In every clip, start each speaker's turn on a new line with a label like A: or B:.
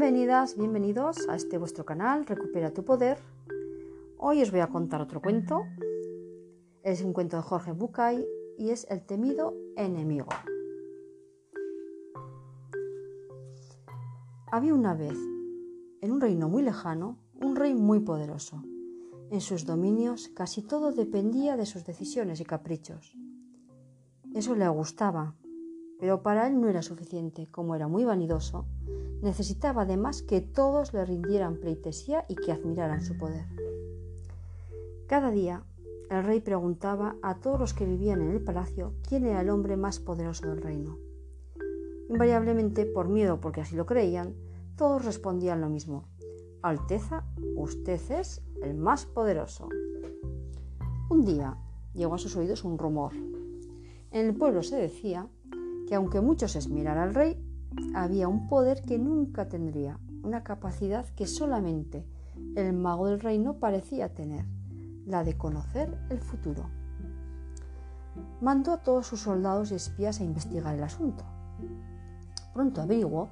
A: Bienvenidas, bienvenidos a este vuestro canal Recupera tu Poder. Hoy os voy a contar otro cuento. Es un cuento de Jorge Bucay y es El temido enemigo. Había una vez, en un reino muy lejano, un rey muy poderoso. En sus dominios casi todo dependía de sus decisiones y caprichos. Eso le gustaba, pero para él no era suficiente. Como era muy vanidoso, necesitaba además que todos le rindieran pleitesía y que admiraran su poder. Cada día el rey preguntaba a todos los que vivían en el palacio quién era el hombre más poderoso del reino. Invariablemente, por miedo porque así lo creían, todos respondían lo mismo. Alteza, usted es el más poderoso. Un día llegó a sus oídos un rumor. En el pueblo se decía que aunque muchos esmiraran al rey, había un poder que nunca tendría, una capacidad que solamente el mago del reino parecía tener, la de conocer el futuro. Mandó a todos sus soldados y espías a investigar el asunto. Pronto averiguó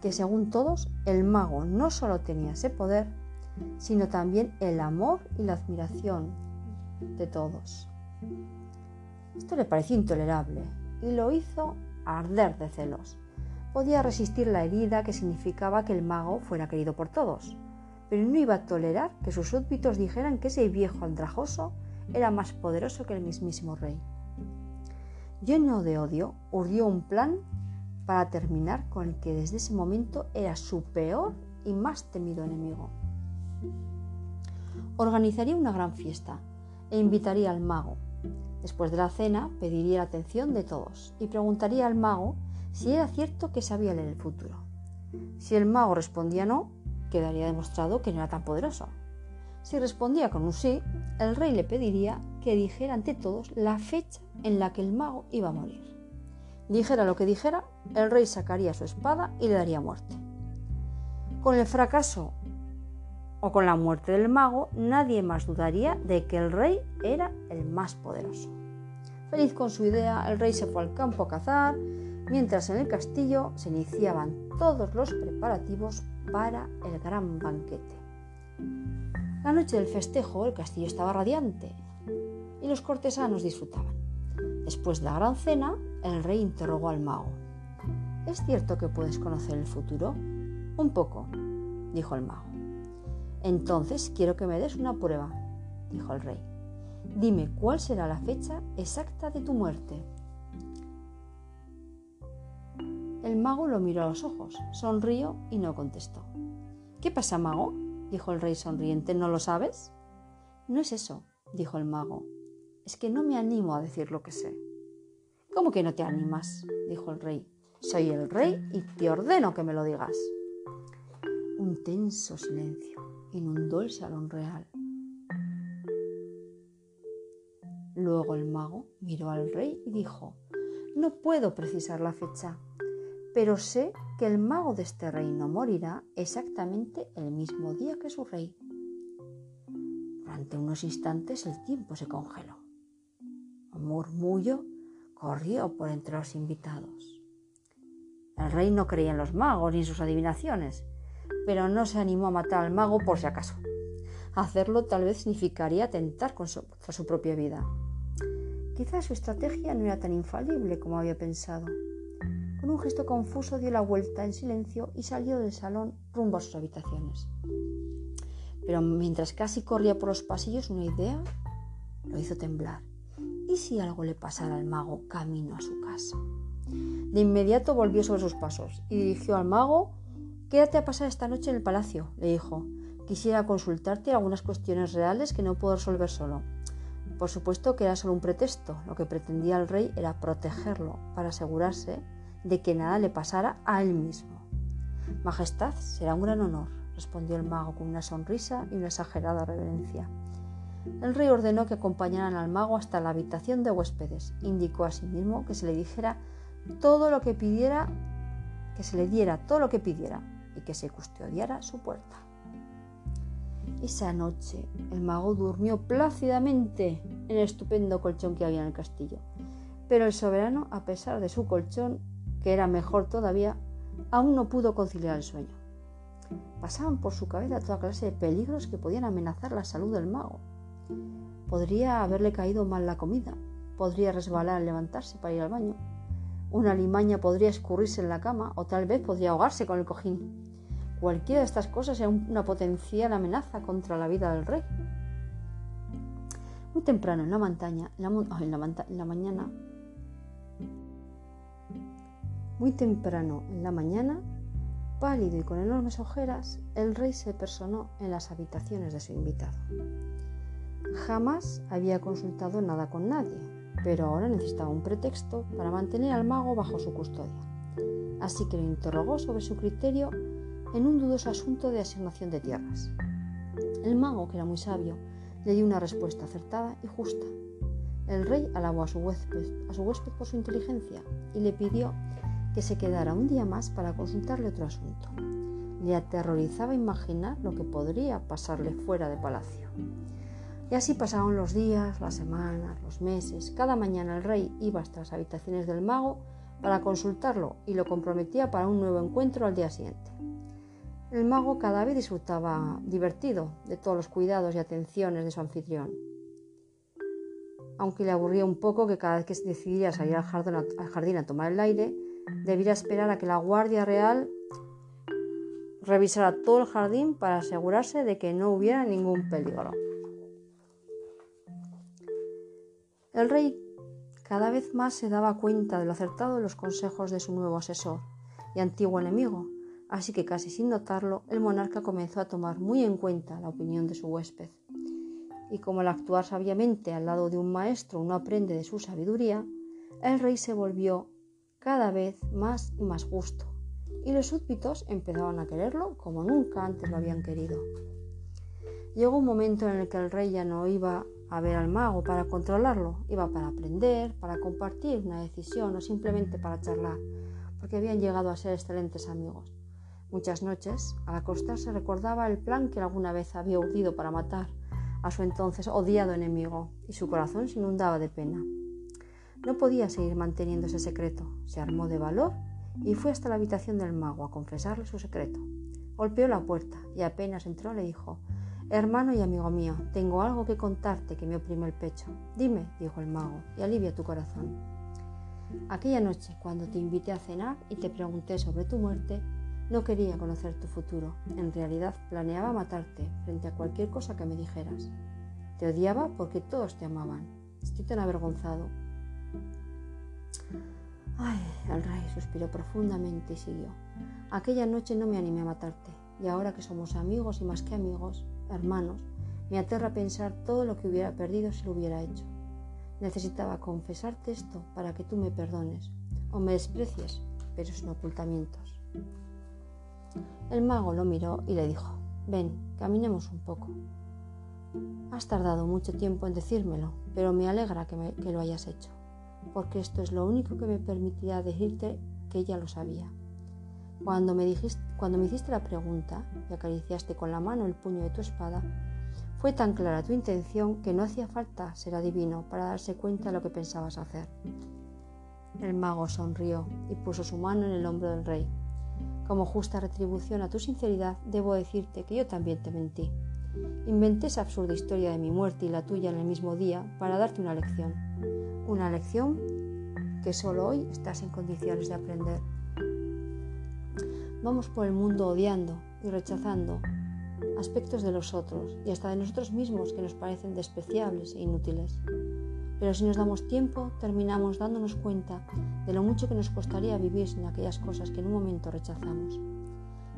A: que según todos, el mago no solo tenía ese poder, sino también el amor y la admiración de todos. Esto le pareció intolerable y lo hizo arder de celos. Podía resistir la herida que significaba que el mago fuera querido por todos, pero no iba a tolerar que sus súbditos dijeran que ese viejo andrajoso era más poderoso que el mismísimo rey. Lleno de odio, urdió un plan para terminar con el que desde ese momento era su peor y más temido enemigo. Organizaría una gran fiesta e invitaría al mago. Después de la cena pediría la atención de todos y preguntaría al mago si era cierto que sabía leer el futuro. Si el mago respondía no, quedaría demostrado que no era tan poderoso. Si respondía con un sí, el rey le pediría que dijera ante todos la fecha en la que el mago iba a morir. Dijera lo que dijera, el rey sacaría su espada y le daría muerte. Con el fracaso o con la muerte del mago, nadie más dudaría de que el rey era el más poderoso. Feliz con su idea, el rey se fue al campo a cazar, mientras en el castillo se iniciaban todos los preparativos para el gran banquete. La noche del festejo el castillo estaba radiante y los cortesanos disfrutaban. Después de la gran cena, el rey interrogó al mago. ¿Es cierto que puedes conocer el futuro? Un poco, dijo el mago. Entonces quiero que me des una prueba, dijo el rey. Dime cuál será la fecha exacta de tu muerte. El mago lo miró a los ojos, sonrió y no contestó. ¿Qué pasa, mago? dijo el rey sonriente. ¿No lo sabes? No es eso, dijo el mago. Es que no me animo a decir lo que sé. ¿Cómo que no te animas? dijo el rey. Soy el rey y te ordeno que me lo digas. Un tenso silencio inundó el salón real. Luego el mago miró al rey y dijo, no puedo precisar la fecha, pero sé que el mago de este reino morirá exactamente el mismo día que su rey. Durante unos instantes el tiempo se congeló. Un murmullo corrió por entre los invitados. El rey no creía en los magos ni en sus adivinaciones, pero no se animó a matar al mago por si acaso. Hacerlo tal vez significaría atentar contra su propia vida. Quizás su estrategia no era tan infalible como había pensado. Con un gesto confuso dio la vuelta en silencio y salió del salón rumbo a sus habitaciones. Pero mientras casi corría por los pasillos, una idea lo hizo temblar. ¿Y si algo le pasara al mago camino a su casa? De inmediato volvió sobre sus pasos y dirigió al mago Quédate a pasar esta noche en el palacio, le dijo. Quisiera consultarte algunas cuestiones reales que no puedo resolver solo. Por supuesto que era solo un pretexto. Lo que pretendía el rey era protegerlo para asegurarse de que nada le pasara a él mismo. Majestad, será un gran honor, respondió el mago con una sonrisa y una exagerada reverencia. El rey ordenó que acompañaran al mago hasta la habitación de huéspedes. Indicó asimismo que se le dijera todo lo que pidiera, que se le diera todo lo que pidiera y que se custodiara su puerta. Esa noche el mago durmió plácidamente en el estupendo colchón que había en el castillo. Pero el soberano, a pesar de su colchón, que era mejor todavía, aún no pudo conciliar el sueño. Pasaban por su cabeza toda clase de peligros que podían amenazar la salud del mago. Podría haberle caído mal la comida, podría resbalar al levantarse para ir al baño, una limaña podría escurrirse en la cama o tal vez podría ahogarse con el cojín. Cualquiera de estas cosas era una potencial amenaza contra la vida del rey. Muy temprano en la montaña, en la, mañana, muy temprano en la mañana, pálido y con enormes ojeras, el rey se personó en las habitaciones de su invitado. Jamás había consultado nada con nadie, pero ahora necesitaba un pretexto para mantener al mago bajo su custodia. Así que lo interrogó sobre su criterio en un dudoso asunto de asignación de tierras. El mago, que era muy sabio, le dio una respuesta acertada y justa. El rey alabó a su huésped, por su inteligencia y le pidió que se quedara un día más para consultarle otro asunto. Le aterrorizaba imaginar lo que podría pasarle fuera de palacio. Y así pasaron los días, las semanas, los meses. Cada mañana el rey iba hasta las habitaciones del mago para consultarlo y lo comprometía para un nuevo encuentro al día siguiente. El mago cada vez disfrutaba divertido de todos los cuidados y atenciones de su anfitrión. Aunque le aburría un poco que cada vez que decidía salir al jardín, al jardín a tomar el aire, debiera esperar a que la Guardia Real revisara todo el jardín para asegurarse de que no hubiera ningún peligro. El rey cada vez más se daba cuenta de lo acertado de los consejos de su nuevo asesor y antiguo enemigo, así que casi sin notarlo, el monarca comenzó a tomar muy en cuenta la opinión de su huésped. Y como al actuar sabiamente al lado de un maestro uno aprende de su sabiduría, el rey se volvió cada vez más y más justo, y los súbditos empezaban a quererlo como nunca antes lo habían querido. Llegó un momento en el que el rey ya no iba a ver al mago para controlarlo, iba para aprender, para compartir una decisión o simplemente para charlar, porque habían llegado a ser excelentes amigos. Muchas noches, al acostarse, recordaba el plan que alguna vez había urdido para matar a su entonces odiado enemigo, y su corazón se inundaba de pena. No podía seguir manteniendo ese secreto. Se armó de valor y fue hasta la habitación del mago a confesarle su secreto. Golpeó la puerta y apenas entró le dijo Hermano y amigo mío, tengo algo que contarte que me oprime el pecho. Dime, dijo el mago, y alivia tu corazón. Aquella noche, cuando te invité a cenar y te pregunté sobre tu muerte, no quería conocer tu futuro. En realidad planeaba matarte frente a cualquier cosa que me dijeras. Te odiaba porque todos te amaban. Estoy tan avergonzado. Ay, el rey suspiró profundamente y siguió. Aquella noche no me animé a matarte, y ahora que somos amigos y más que amigos, hermanos, me aterra pensar todo lo que hubiera perdido si lo hubiera hecho. Necesitaba confesarte esto para que tú me perdones o me desprecies, pero sin ocultamientos. El mago lo miró y le dijo, ven, caminemos un poco. Has tardado mucho tiempo en decírmelo, pero me alegra que, que lo hayas hecho, porque esto es lo único que me permitirá decirte que ya lo sabía. Cuando me, dijiste, cuando me hiciste la pregunta y acariciaste con la mano el puño de tu espada, fue tan clara tu intención que no hacía falta ser adivino para darse cuenta de lo que pensabas hacer. El mago sonrió y puso su mano en el hombro del rey. Como justa retribución a tu sinceridad, debo decirte que yo también te mentí. Inventé esa absurda historia de mi muerte y la tuya en el mismo día para darte una lección. Una lección que solo hoy estás en condiciones de aprender. Vamos por el mundo odiando y rechazando aspectos de los otros y hasta de nosotros mismos que nos parecen despreciables e inútiles. Pero si nos damos tiempo, terminamos dándonos cuenta de lo mucho que nos costaría vivir sin aquellas cosas que en un momento rechazamos.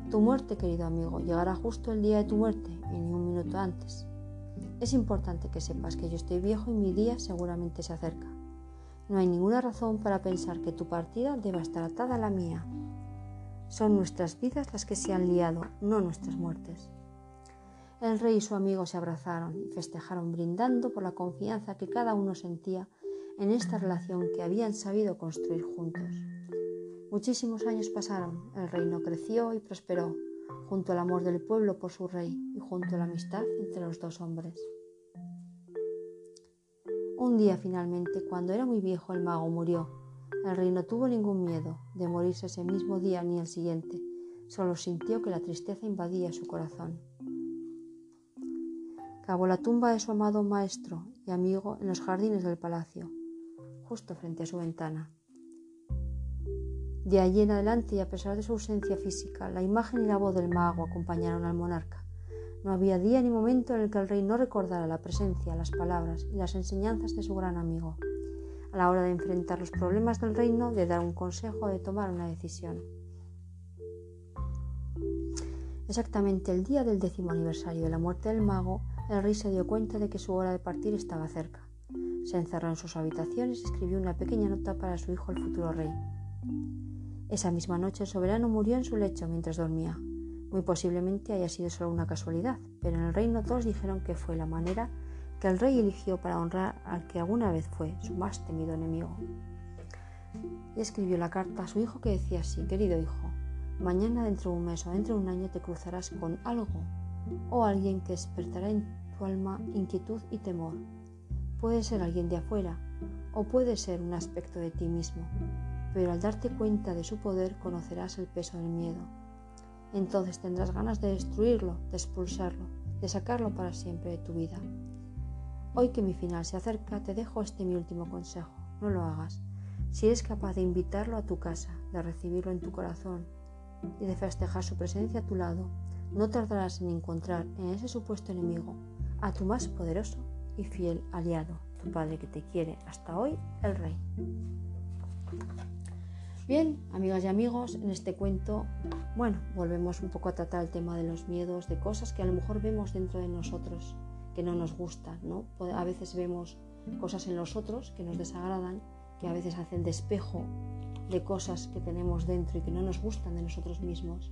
A: Tu muerte, querido amigo, llegará justo el día de tu muerte y ni un minuto antes. Es importante que sepas que yo estoy viejo y mi día seguramente se acerca. No hay ninguna razón para pensar que tu partida deba estar atada a la mía. Son nuestras vidas las que se han liado, no nuestras muertes. El rey y su amigo se abrazaron y festejaron brindando por la confianza que cada uno sentía en esta relación que habían sabido construir juntos. Muchísimos años pasaron, el reino creció y prosperó, junto al amor del pueblo por su rey y junto a la amistad entre los dos hombres. Un día finalmente, cuando era muy viejo, el mago murió el rey no tuvo ningún miedo de morirse ese mismo día ni el siguiente, Solo sintió que la tristeza invadía su corazón. Cavó la tumba de su amado maestro y amigo en los jardines del palacio, justo frente a su ventana. De allí en adelante y a pesar de su ausencia física, la imagen y la voz del mago acompañaron al monarca. No había día ni momento en el que el rey no recordara la presencia, las palabras y las enseñanzas de su gran amigo, a la hora de enfrentar los problemas del reino, de dar un consejo, de tomar una decisión. Exactamente el día del décimo aniversario de la muerte del mago, el rey se dio cuenta de que su hora de partir estaba cerca. Se encerró en sus habitaciones y escribió una pequeña nota para su hijo, el futuro rey. Esa misma noche el soberano murió en su lecho mientras dormía. Muy posiblemente haya sido solo una casualidad, pero en el reino todos dijeron que fue la manera que el rey eligió para honrar al que alguna vez fue su más temido enemigo. Y escribió la carta a su hijo que decía así, querido hijo, mañana dentro de un mes o dentro de un año te cruzarás con algo o alguien que despertará en tu alma inquietud y temor. Puede ser alguien de afuera o puede ser un aspecto de ti mismo, pero al darte cuenta de su poder conocerás el peso del miedo. Entonces tendrás ganas de destruirlo, de expulsarlo, de sacarlo para siempre de tu vida. Hoy que mi final se acerca, te dejo este mi último consejo. No lo hagas. Si eres capaz de invitarlo a tu casa, de recibirlo en tu corazón y de festejar su presencia a tu lado, no tardarás en encontrar en ese supuesto enemigo a tu más poderoso y fiel aliado, tu Padre que te quiere hasta hoy, el Rey. Bien, amigas y amigos, en este cuento, bueno, volvemos un poco a tratar el tema de los miedos, de cosas que a lo mejor vemos dentro de nosotros que no nos gustan, ¿no? A veces vemos cosas en los otros que nos desagradan, que a veces hacen despejo de cosas que tenemos dentro y que no nos gustan de nosotros mismos.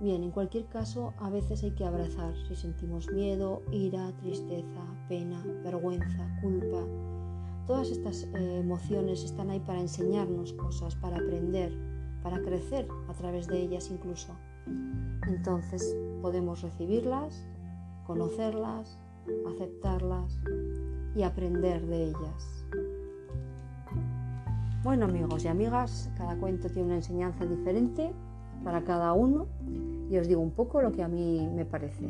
A: Bien, en cualquier caso, a veces hay que abrazar si sentimos miedo, ira, tristeza, pena, vergüenza, culpa, Todas estas eh, emociones están ahí para enseñarnos cosas, para aprender, para crecer a través de ellas incluso. Entonces podemos recibirlas, conocerlas, aceptarlas y aprender de ellas. Bueno amigos y amigas, cada cuento tiene una enseñanza diferente para cada uno y os digo un poco lo que a mí me parece.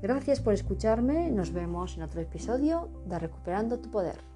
A: Gracias por escucharme, nos vemos en otro episodio de Recuperando tu Poder.